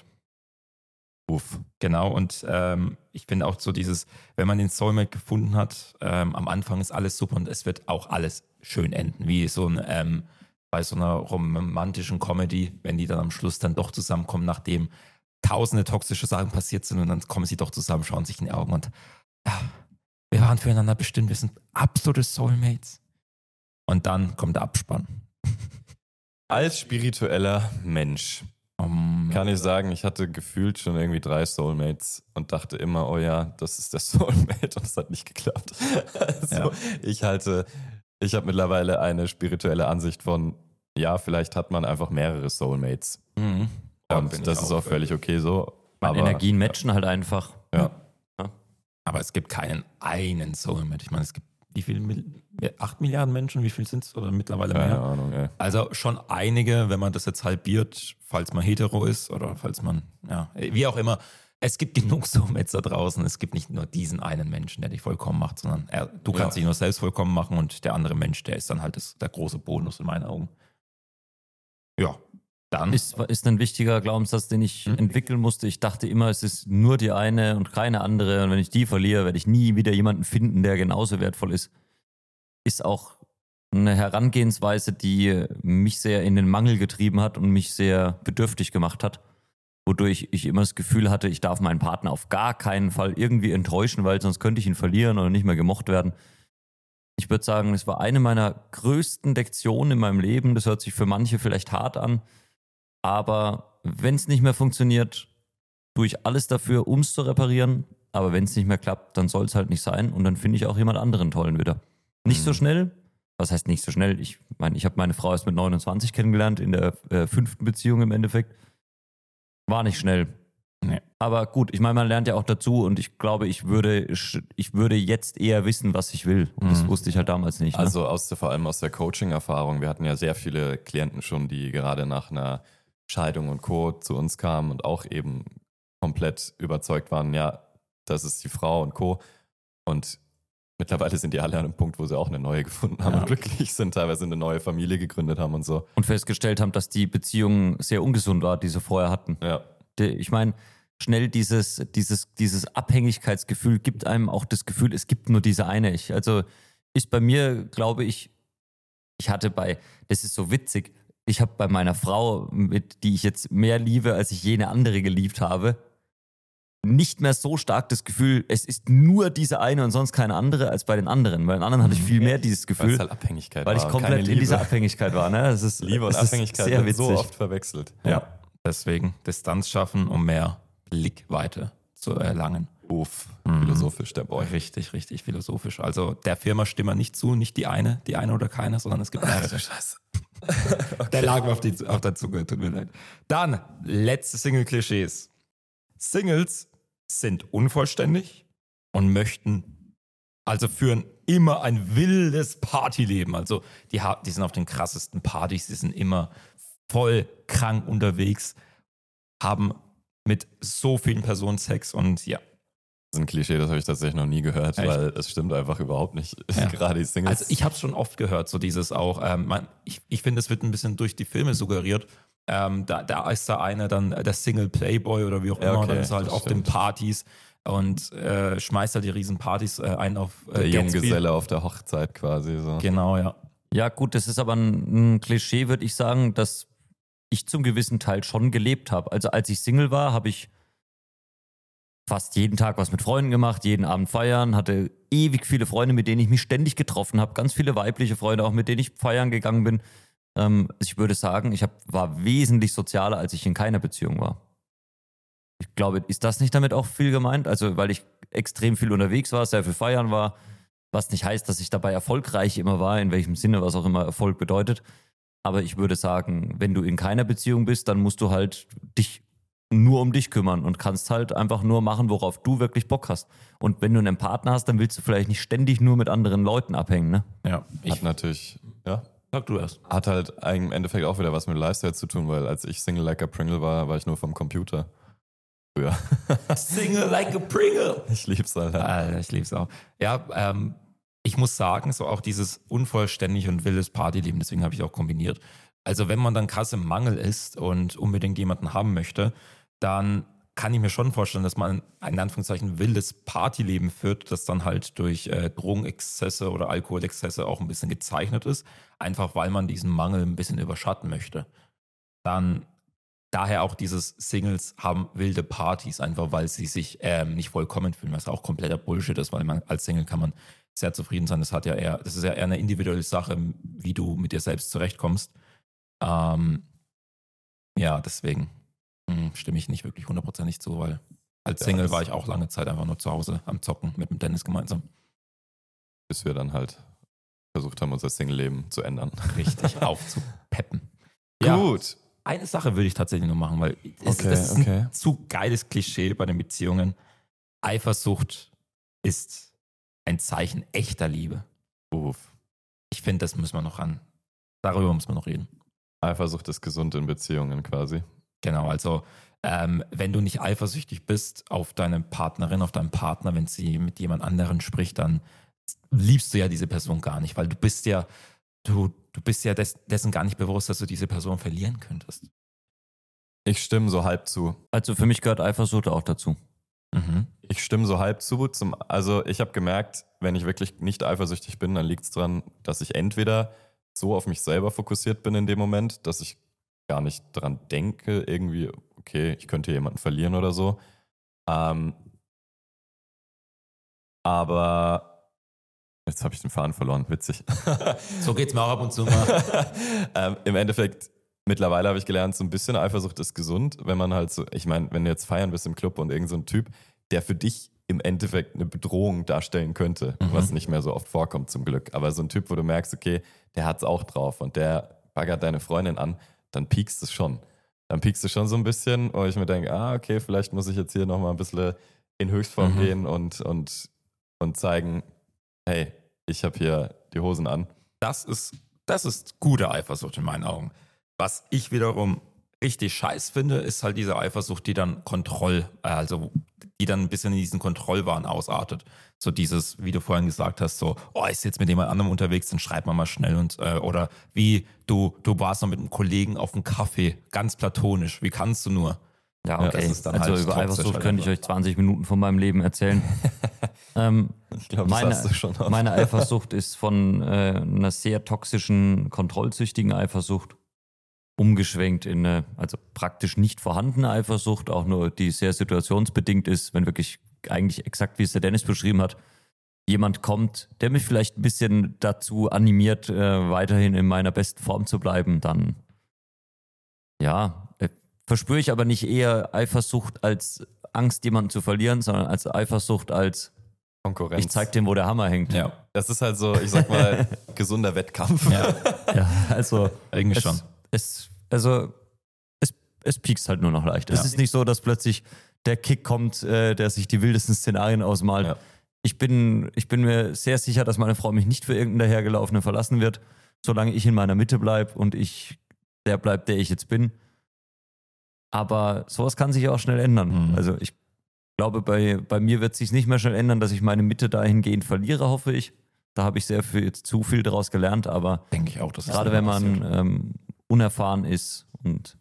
Uff. Genau, und ähm, ich finde auch so dieses, wenn man den Soulmate gefunden hat, ähm, am Anfang ist alles super und es wird auch alles schön enden, wie so ein, ähm, bei so einer romantischen Comedy, wenn die dann am Schluss dann doch zusammenkommen, nachdem tausende toxische Sachen passiert sind und dann kommen sie doch zusammen, schauen sich in die Augen und ja, wir waren füreinander bestimmt, wir sind absolute Soulmates. Und dann kommt der Abspann. Als spiritueller Mensch Um, kann ich sagen, ich hatte gefühlt schon irgendwie drei Soulmates und dachte immer, oh ja, das ist der Soulmate und es hat nicht geklappt. Also Ja. ich halte, ich habe mittlerweile eine spirituelle Ansicht von, ja, vielleicht hat man einfach mehrere Soulmates. Mhm. Ja, Und das ist auch völlig okay so. Meine aber, Energien matchen halt einfach. Ja. Aber es gibt keinen einen Soulmate. Ich meine, es gibt wie viel? Mil- Acht Milliarden Menschen? Wie viel sind es? Oder mittlerweile Keine mehr? Ahnung, ey. Also schon einige, wenn man das jetzt halbiert, falls man hetero ist oder falls man, ja, wie auch immer. Es gibt genug Soulmates da draußen. Es gibt nicht nur diesen einen Menschen, der dich vollkommen macht, sondern er, du kannst Ja. dich nur selbst vollkommen machen und der andere Mensch, der ist dann halt das, der große Bonus in meinen Augen. Dann. Ist, ist ein wichtiger Glaubenssatz, den ich Mhm. entwickeln musste. Ich dachte immer, es ist nur die eine und keine andere. Und wenn ich die verliere, werde ich nie wieder jemanden finden, der genauso wertvoll ist. Ist auch eine Herangehensweise, die mich sehr in den Mangel getrieben hat und mich sehr bedürftig gemacht hat. Wodurch ich immer das Gefühl hatte, ich darf meinen Partner auf gar keinen Fall irgendwie enttäuschen, weil sonst könnte ich ihn verlieren oder nicht mehr gemocht werden. Ich würde sagen, es war eine meiner größten Lektionen in meinem Leben. Das hört sich für manche vielleicht hart an. Aber wenn es nicht mehr funktioniert, tue ich alles dafür, um es zu reparieren. Aber wenn es nicht mehr klappt, dann soll es halt nicht sein. Und dann finde ich auch jemand anderen tollen wieder. Nicht so Mhm. schnell. Was heißt nicht so schnell? Ich meine, ich habe meine Frau erst mit 29 kennengelernt, in der äh, fünften Beziehung im Endeffekt. War nicht schnell. Nee. Aber gut, ich meine, man lernt ja auch dazu und ich glaube, ich würde, ich würde jetzt eher wissen, was ich will. Und das Mhm. wusste ich halt damals nicht. Ne? Also aus vor allem aus der Coaching-Erfahrung. Wir hatten ja sehr viele Klienten schon, die gerade nach einer Scheidung und Co. zu uns kamen und auch eben komplett überzeugt waren, ja, das ist die Frau und Co. Und mittlerweile sind die alle an einem Punkt, wo sie auch eine neue gefunden haben Ja. und glücklich sind, teilweise eine neue Familie gegründet haben und so. und festgestellt haben, dass die Beziehung sehr ungesund war, die sie vorher hatten. Ja, Ich meine, schnell dieses, dieses, dieses Abhängigkeitsgefühl gibt einem auch das Gefühl, es gibt nur diese eine. Ich, also ist bei mir, glaube ich, ich hatte bei, das ist so witzig, ich habe bei meiner Frau, mit, die ich jetzt mehr liebe, als ich jene andere geliebt habe, nicht mehr so stark das Gefühl, es ist nur diese eine und sonst keine andere als bei den anderen. Bei den anderen hatte ich viel mehr dieses weil Gefühl, es halt Abhängigkeit weil war. ich und komplett in dieser. Abhängigkeit war. Ne? Das ist, Liebe und das Abhängigkeit sehr wird so oft verwechselt. ja. Deswegen Distanz schaffen, um mehr Blickweite zu erlangen. Uff, Mhm. philosophisch der Boy. Richtig, richtig philosophisch. Also der Firma stimme nicht zu, nicht die eine, die eine oder keine, sondern es gibt mehrere. Scheiße. Der lag mir auf, die, auf der Zunge, tut mir leid. Dann, letzte Single-Klischees. Singles sind unvollständig und möchten, also führen immer ein wildes Partyleben. Also die, die sind auf den krassesten Partys, die sind immer voll krank unterwegs, haben mit so vielen Personen Sex und ja. Ist ein Klischee, das habe ich tatsächlich noch nie gehört, Echt? weil es stimmt einfach überhaupt nicht. Ja. Gerade die Singles. Also ich habe es schon oft gehört, so dieses auch, ähm, man, ich, ich finde, es wird ein bisschen durch die Filme suggeriert. Ähm, da, da ist da einer dann der Single Playboy oder wie auch Ja, immer, okay, dann ist er halt auf stimmt. den Partys und äh, schmeißt halt die riesen Partys äh, ein auf äh, der. Junggeselle auf der Hochzeit quasi. So. Genau, ja. Ja, gut, das ist aber ein, ein Klischee, würde ich sagen, dass ich zum gewissen Teil schon gelebt habe. Also als ich Single war, habe ich fast jeden Tag was mit Freunden gemacht, jeden Abend feiern, hatte ewig viele Freunde, mit denen ich mich ständig getroffen habe, ganz viele weibliche Freunde, auch mit denen ich feiern gegangen bin. Ähm, ich würde sagen, ich hab, war wesentlich sozialer, als ich in keiner Beziehung war. Ich glaube, ist das nicht damit auch viel gemeint? Also, weil ich extrem viel unterwegs war, sehr viel feiern war, was nicht heißt, dass ich dabei erfolgreich immer war, in welchem Sinne, was auch immer Erfolg bedeutet. Aber ich würde sagen, wenn du in keiner Beziehung bist, dann musst du halt dich nur um dich kümmern und kannst halt einfach nur machen, worauf du wirklich Bock hast. Und wenn du einen Partner hast, dann willst du vielleicht nicht ständig nur mit anderen Leuten abhängen, ne? ja. Ich Hat natürlich, ja, sag du erst. hat halt im Endeffekt auch wieder was mit Lifestyle zu tun, weil als ich Single Like a Pringle war, war ich nur vom Computer. Früher. Single like a Pringle. Ich lieb's, Alter. Alter, ich lieb's auch. Ja, ähm, ich muss sagen, so auch dieses unvollständig und wildes Partyleben, deswegen habe ich auch kombiniert. Also wenn man dann krass im Mangel ist und unbedingt jemanden haben möchte, dann kann ich mir schon vorstellen, dass man ein in Anführungszeichen wildes Partyleben führt, das dann halt durch äh, Drogenexzesse oder Alkoholexzesse auch ein bisschen gezeichnet ist, einfach weil man diesen Mangel ein bisschen überschatten möchte. Dann daher auch dieses Singles haben wilde Partys, einfach weil sie sich ähm, nicht vollkommen fühlen, was auch kompletter Bullshit ist, weil man als Single kann man sehr zufrieden sein. Das hat ja eher, das ist ja eher eine individuelle Sache, wie du mit dir selbst zurechtkommst. Ähm, ja, deswegen mh, hm, stimme ich nicht wirklich hundertprozentig zu, weil als Single ja, war ich auch lange Zeit einfach nur zu Hause am Zocken mit dem Dennis gemeinsam. Bis wir dann halt versucht haben, unser Single-Leben zu ändern. Richtig aufzupeppen. Ja, Gut. Eine Sache würde ich tatsächlich nur machen, weil es, okay, das ist okay. ein zu geiles Klischee bei den Beziehungen. Eifersucht ist ein Zeichen echter Liebe. Uff. Ich finde, das müssen wir noch an. Darüber muss man noch reden. Eifersucht ist gesund in Beziehungen quasi. Genau, also ähm, wenn du nicht eifersüchtig bist auf deine Partnerin, auf deinen Partner, wenn sie mit jemand anderen spricht, dann liebst du ja diese Person gar nicht, weil du bist ja, du, du bist ja des, dessen gar nicht bewusst, dass du diese Person verlieren könntest. Ich stimme so halb zu. Also für mich gehört Eifersucht auch dazu. Mhm. Ich stimme so halb zu. Zum, also ich habe gemerkt, wenn ich wirklich nicht eifersüchtig bin, dann liegt es daran, dass ich entweder so auf mich selber fokussiert bin in dem Moment, dass ich gar nicht daran denke, irgendwie, okay, ich könnte jemanden verlieren oder so. Ähm, aber jetzt habe ich den Faden verloren, witzig. so geht's mir auch ab und zu mal. ähm, Im Endeffekt, mittlerweile habe ich gelernt, so ein bisschen Eifersucht ist gesund, wenn man halt so, ich meine, wenn du jetzt feiern bist im Club und irgend so ein Typ, der für dich im Endeffekt eine Bedrohung darstellen könnte, mhm. was nicht mehr so oft vorkommt zum Glück. Aber so ein Typ, wo du merkst, okay, der hat's auch drauf und der baggert deine Freundin an, dann piekst es schon. Dann piekst du schon so ein bisschen, wo ich mir denke, ah, okay, vielleicht muss ich jetzt hier nochmal ein bisschen in Höchstform mhm. gehen und, und, und zeigen, hey, ich habe hier die Hosen an. Das ist, das ist gute Eifersucht in meinen Augen. Was ich wiederum richtig scheiß finde, ist halt diese Eifersucht, die dann Kontroll, äh, also die dann ein bisschen in diesen Kontrollwahn ausartet. So dieses, wie du vorhin gesagt hast, so, oh, ich sitze mit jemand anderem unterwegs, dann schreib mal mal schnell und äh, oder wie du, du warst noch mit einem Kollegen auf einem Kaffee, ganz platonisch, wie kannst du nur? Ja, okay. Ja, also halt über Eifersucht könnte ich euch 20 Minuten von meinem Leben erzählen. ähm, ich glaube, meine, hast du schon oft. meine Eifersucht ist von äh, einer sehr toxischen, kontrollsüchtigen Eifersucht umgeschwenkt in eine, also praktisch nicht vorhandene Eifersucht, auch nur die sehr situationsbedingt ist, wenn wirklich eigentlich exakt wie es der Dennis beschrieben hat, jemand kommt, der mich vielleicht ein bisschen dazu animiert, äh, weiterhin in meiner besten Form zu bleiben, dann ja, äh, verspüre ich aber nicht eher Eifersucht als Angst, jemanden zu verlieren, sondern als Eifersucht als Konkurrenz. Ich zeig dem, wo der Hammer hängt. Ja. Das ist halt so, ich sag mal, gesunder Wettkampf. Ja, ja also. Eigentlich schon es, also, es, es piekst halt nur noch leicht. Ja. Es ist nicht so, dass plötzlich der Kick kommt, äh, der sich die wildesten Szenarien ausmalt. Ja. Ich, bin, ich bin mir sehr sicher, dass meine Frau mich nicht für irgendeinen dahergelaufenen verlassen wird, solange ich in meiner Mitte bleibe und ich der bleibt, der ich jetzt bin. Aber sowas kann sich auch schnell ändern. Mhm. Also ich glaube, bei, bei mir wird es sich nicht mehr schnell ändern, dass ich meine Mitte dahingehend verliere, hoffe ich. Da habe ich sehr viel, zu viel daraus gelernt, aber denke ich auch, dass gerade wenn man ähm, unerfahren ist und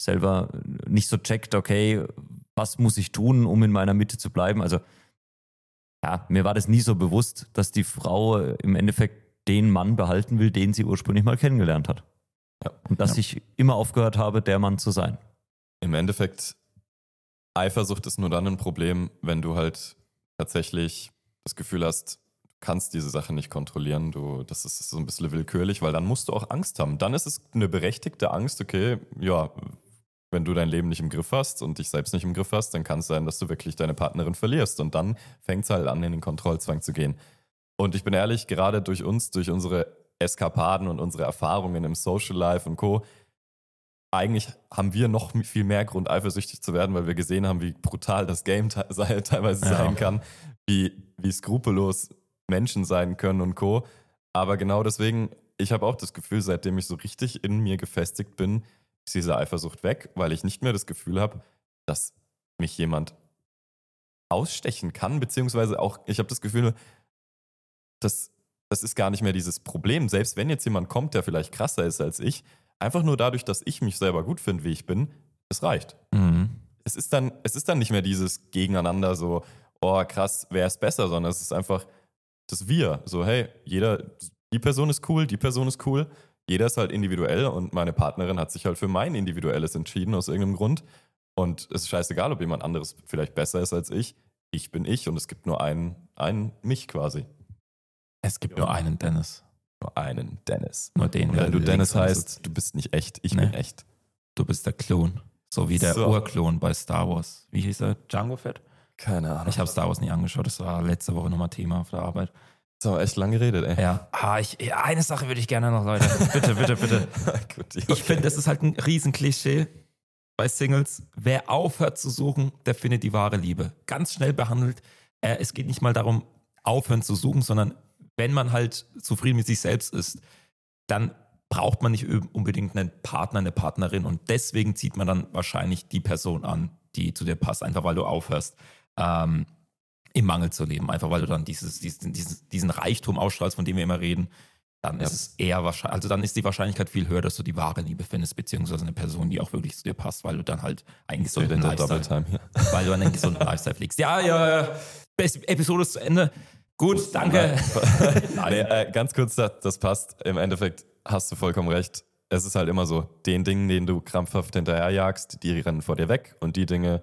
selber nicht so checkt, okay, was muss ich tun, um in meiner Mitte zu bleiben. Also ja, mir war das nie so bewusst, dass die Frau im Endeffekt den Mann behalten will, den sie ursprünglich mal kennengelernt hat. Ja. Und dass ja. ich immer aufgehört habe, der Mann zu sein. Im Endeffekt, Eifersucht ist nur dann ein Problem, wenn du halt tatsächlich das Gefühl hast, kannst diese Sache nicht kontrollieren. Du, das ist so ein bisschen willkürlich, weil dann musst du auch Angst haben. Dann ist es eine berechtigte Angst, okay, ja, wenn du dein Leben nicht im Griff hast und dich selbst nicht im Griff hast, dann kann es sein, dass du wirklich deine Partnerin verlierst. Und dann fängt es halt an, in den Kontrollzwang zu gehen. Und ich bin ehrlich, gerade durch uns, durch unsere Eskapaden und unsere Erfahrungen im Social Life und Co., eigentlich haben wir noch viel mehr Grund, eifersüchtig zu werden, weil wir gesehen haben, wie brutal das Game teilweise ja. sein kann, wie, wie skrupellos Menschen sein können und Co. Aber genau deswegen, ich habe auch das Gefühl, seitdem ich so richtig in mir gefestigt bin, ist diese Eifersucht weg, weil ich nicht mehr das Gefühl habe, dass mich jemand ausstechen kann, beziehungsweise auch, ich habe das Gefühl, dass das ist gar nicht mehr dieses Problem. Selbst wenn jetzt jemand kommt, der vielleicht krasser ist als ich, einfach nur dadurch, dass ich mich selber gut finde, wie ich bin, es reicht. Mhm. Es ist dann, es ist dann nicht mehr dieses Gegeneinander so, oh krass, wer ist besser, sondern es ist einfach das Wir. So, hey, jeder, die Person ist cool, die Person ist cool. Jeder ist halt individuell und meine Partnerin hat sich halt für mein Individuelles entschieden aus irgendeinem Grund. Und es ist scheißegal, ob jemand anderes vielleicht besser ist als ich. Ich bin ich und es gibt nur einen, einen mich quasi. Es gibt nur einen Dennis. Nur einen Dennis. Nur den. Und wenn du Dennis heißt, du bist nicht echt, ich Nee. bin echt. Du bist der Klon. So wie der So. Urklon bei Star Wars. Wie hieß er? Django Fett? Keine Ahnung. Ich habe Star Wars nie angeschaut. Das war letzte Woche nochmal Thema auf der Arbeit. So, echt lang geredet, ey. Ja. Ah, ich, eine Sache würde ich gerne noch, Leute. Bitte, bitte, bitte. Gut, Ich finde, das ist halt ein Riesenklischee bei Singles. Wer aufhört zu suchen, der findet die wahre Liebe. Ganz schnell behandelt. Äh, es geht nicht mal darum, aufhören zu suchen, sondern wenn man halt zufrieden mit sich selbst ist, dann braucht man nicht unbedingt einen Partner, eine Partnerin und deswegen zieht man dann wahrscheinlich die Person an, die zu dir passt, einfach weil du aufhörst, ähm, im Mangel zu leben, einfach weil du dann dieses, diesen, diesen, Reichtum ausstrahlst, von dem wir immer reden, dann Ja. ist es eher wahrscheinlich, also dann ist die Wahrscheinlichkeit viel höher, dass du die wahre Liebe findest, beziehungsweise eine Person, die auch wirklich zu dir passt, weil du dann halt einen gesunden Lifestyle, Time hier. weil du einen gesunden Lifestyle pflegst. Ja, ja, ja. Episode ist zu Ende. Gut, danke. nee, äh, ganz kurz, das, das passt. Im Endeffekt hast du vollkommen recht. Es ist halt immer so, den Dingen, denen du krampfhaft hinterherjagst, die rennen vor dir weg und die Dinge,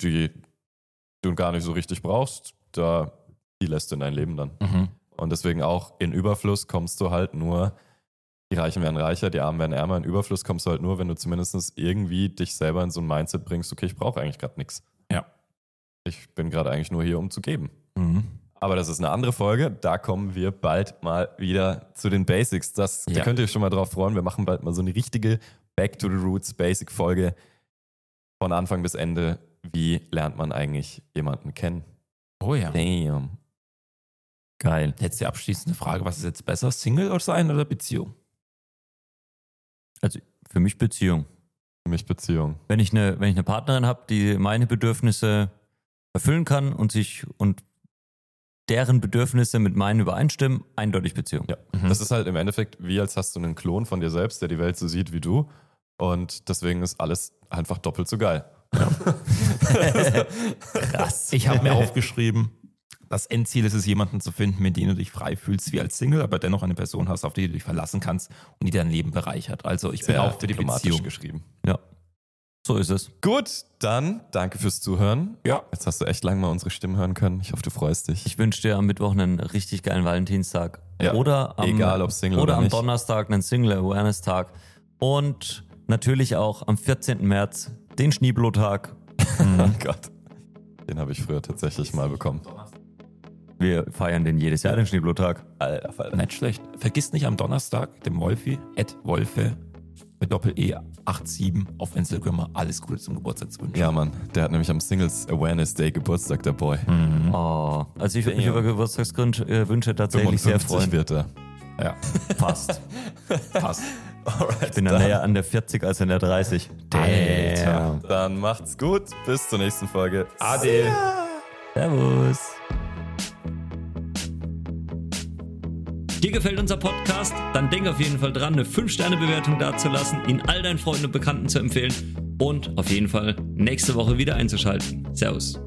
die du gar nicht so richtig brauchst, da, die lässt du in dein Leben dann. Mhm. Und deswegen auch in Überfluss kommst du halt nur, die Reichen werden reicher, die Armen werden ärmer. In Überfluss kommst du halt nur, wenn du zumindest irgendwie dich selber in so ein Mindset bringst, okay, ich brauche eigentlich gerade nichts. Ja. Ich bin gerade eigentlich nur hier, um zu geben. Mhm. Aber das ist eine andere Folge. Da kommen wir bald mal wieder zu den Basics. Das, Da Ja. könnt ihr euch schon mal drauf freuen. Wir machen bald mal so eine richtige Back to the Roots Basic Folge von Anfang bis Ende. Wie lernt man eigentlich jemanden kennen? Oh ja. Damn. Geil. Jetzt die abschließende Frage, was ist jetzt besser, Single oder sein oder Beziehung? Also für mich Beziehung. Für mich Beziehung. Wenn ich eine, wenn ich eine Partnerin habe, die meine Bedürfnisse erfüllen kann und sich und deren Bedürfnisse mit meinen übereinstimmen, eindeutig Beziehung. Ja. Mhm. Das ist halt im Endeffekt wie als hast du einen Klon von dir selbst, der die Welt so sieht wie du. Und deswegen ist alles einfach doppelt so geil. Krass. Ich habe mir aufgeschrieben, das Endziel ist es, jemanden zu finden, mit dem du dich frei fühlst wie als Single, aber dennoch eine Person hast, auf die du dich verlassen kannst und die dein Leben bereichert. Also ich bin Sehr auch für die diplomatisch Beziehung. geschrieben. Ja. So ist es. Gut, dann danke fürs Zuhören. Ja. Jetzt hast du echt lange mal unsere Stimmen hören können. Ich hoffe, du freust dich. Ich wünsche dir am Mittwoch einen richtig geilen Valentinstag. Ja. Oder am, Egal, ob Single oder oder am. Donnerstag einen Single Awareness Tag. Und natürlich auch am 14. März den Schneeblotag. Oh Gott. Den habe ich früher tatsächlich mal bekommen. Wir feiern den jedes Jahr, den Schneeblotag. Alter, Falter. Nicht schlecht. Vergiss nicht am Donnerstag dem Wolfi, at Wolfe mit Doppel-E 87 auf Instagram mal alles Gute zum Geburtstag zu wünschen. Ja, Mann. Der hat nämlich am Singles Awareness Day Geburtstag, der Boy. Mhm. Oh, also ich würde mich Damn. über Geburtstagswünsche tatsächlich sehr 55 freuen. wird er. Ja, Fast. passt. Alright, Ich bin ja näher an der 40 als an der 30. Alter. Dann macht's gut. Bis zur nächsten Folge. Ade. Servus. Dir gefällt unser Podcast? Dann denk auf jeden Fall dran, eine 5-Sterne-Bewertung dazulassen, ihn all deinen Freunden und Bekannten zu empfehlen und auf jeden Fall nächste Woche wieder einzuschalten. Servus.